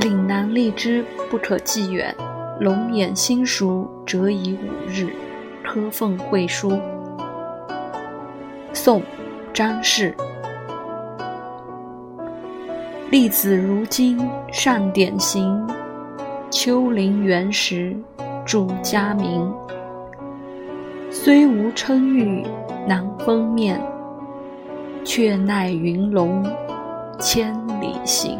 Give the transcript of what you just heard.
岭南荔枝不可寄远，龙眼新熟折已五日。科凤会书。宋，张氏。栗子如今尚典型，丘陵原石著佳名。虽无称誉难封面，却奈云龙千里行。